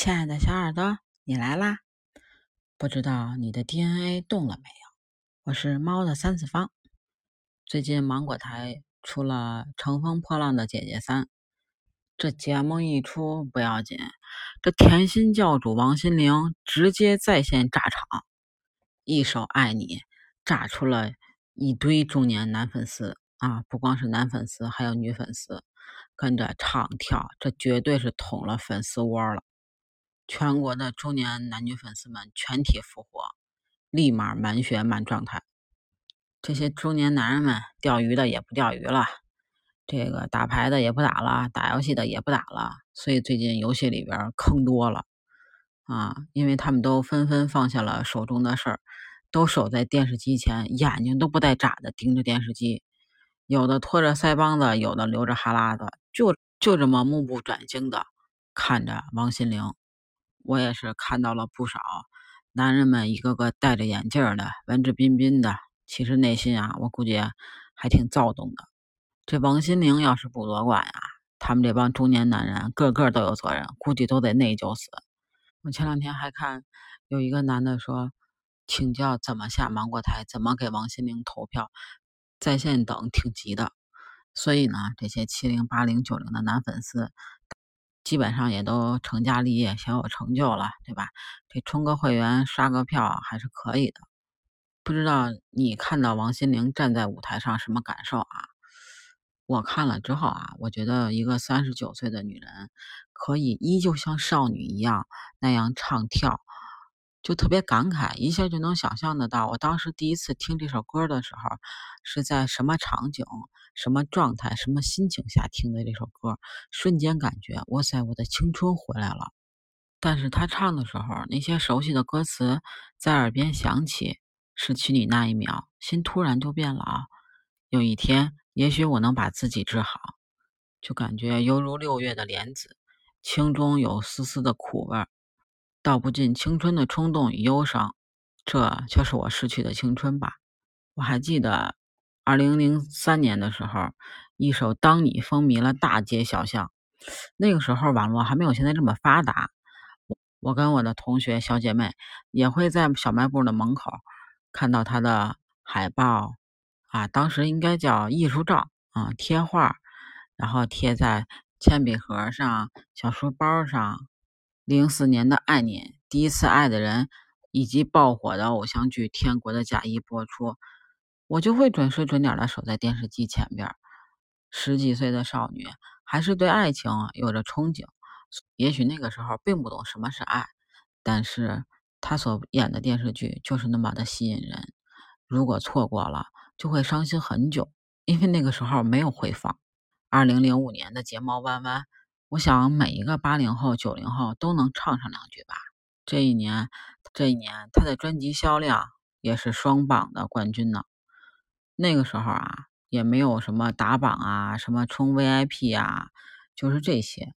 亲爱的小耳朵，你来啦！不知道你的 DNA 动了没有？我是猫的三次方。最近芒果台出了《乘风破浪的姐姐三》，这节目一出不要紧，这甜心教主王心凌直接在线炸场，一首《爱你》炸出了一堆中年男粉丝啊！不光是男粉丝，还有女粉丝跟着唱跳，这绝对是捅了粉丝窝了。全国的中年男女粉丝们全体复活，立马满血满状态。这些中年男人们钓鱼的也不钓鱼了，这个打牌的也不打了，打游戏的也不打了。所以最近游戏里边坑多了啊，因为他们都纷纷放下了手中的事儿，都守在电视机前，眼睛都不带眨的盯着电视机。有的拖着腮帮子，有的流着哈喇子，就就这么目不转睛的看着王心凌。我也是看到了不少男人们一个个戴着眼镜的，文质彬彬的，其实内心啊，我估计还挺躁动的。这王心凌要是不夺冠呀，他们这帮中年男人个个都有责任，估计都得内疚死。我前两天还看有一个男的说，请教怎么下芒果台，怎么给王心凌投票，在线等挺急的。所以呢，这些七零八零九零的男粉丝。基本上也都成家立业，小有成就了，对吧？这充个会员、刷个票还是可以的。不知道你看到王心凌站在舞台上什么感受啊？我看了之后啊，我觉得一个三十九岁的女人可以依旧像少女一样那样唱跳。就特别感慨，一下就能想象得到，我当时第一次听这首歌的时候，是在什么场景、什么状态、什么心情下听的这首歌，瞬间感觉，哇塞，我的青春回来了。但是他唱的时候，那些熟悉的歌词在耳边响起，失去你那一秒，心突然就变了啊。有一天，也许我能把自己治好，就感觉犹如六月的莲子，清中有丝丝的苦味。道不尽青春的冲动与忧伤，这就是我逝去的青春吧。我还记得二零零三年的时候，一首《当你》风靡了大街小巷。那个时候网络还没有现在这么发达，我我跟我的同学小姐妹也会在小卖部的门口看到他的海报啊，当时应该叫艺术照啊，贴画，然后贴在铅笔盒上、小书包上。零四年的《爱你》，第一次爱的人，以及爆火的偶像剧《天国的嫁衣》播出，我就会准时准点的守在电视机前边。十几岁的少女还是对爱情有着憧憬，也许那个时候并不懂什么是爱，但是她所演的电视剧就是那么的吸引人。如果错过了，就会伤心很久，因为那个时候没有回放。二零零五年的《睫毛弯弯》。我想每一个八零后、九零后都能唱上两句吧。这一年，这一年他的专辑销量也是双榜的冠军呢。那个时候啊，也没有什么打榜啊、什么充 VIP 啊，就是这些，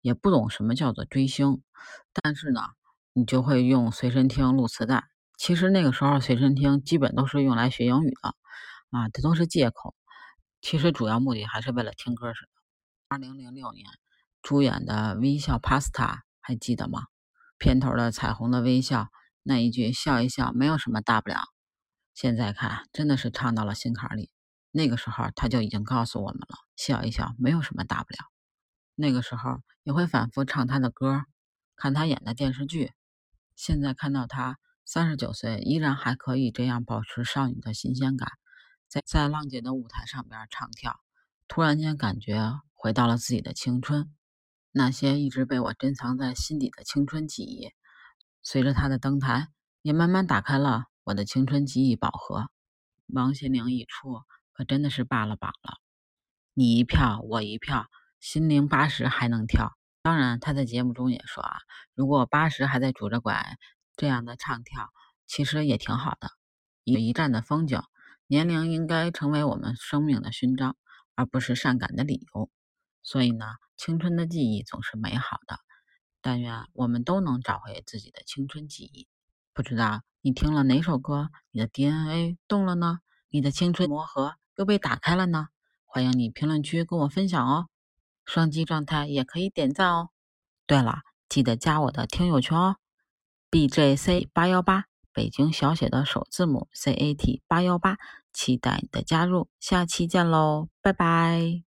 也不懂什么叫做追星。但是呢，你就会用随身听录磁带。其实那个时候随身听基本都是用来学英语的啊，这都是借口。其实主要目的还是为了听歌似的。二零零六年。主演的《微笑 Pasta》还记得吗？片头的彩虹的微笑，那一句“笑一笑，没有什么大不了”。现在看，真的是唱到了心坎里。那个时候他就已经告诉我们了：“笑一笑，没有什么大不了。”那个时候也会反复唱他的歌，看他演的电视剧。现在看到他三十九岁，依然还可以这样保持少女的新鲜感，在在浪姐的舞台上边唱跳，突然间感觉回到了自己的青春。那些一直被我珍藏在心底的青春记忆，随着他的登台，也慢慢打开了我的青春记忆宝盒。王心凌一出，可真的是霸了榜了，你一票我一票，心灵八十还能跳。当然，他在节目中也说啊，如果八十还在拄着拐，这样的唱跳其实也挺好的，有一站的风景。年龄应该成为我们生命的勋章，而不是善感的理由。所以呢，青春的记忆总是美好的。但愿我们都能找回自己的青春记忆。不知道你听了哪首歌，你的 DNA 动了呢？你的青春魔盒又被打开了呢？欢迎你评论区跟我分享哦。双击状态也可以点赞哦。对了，记得加我的听友群哦，BJC 八幺八，北京小写的首字母 CAT 八幺八，期待你的加入，下期见喽，拜拜。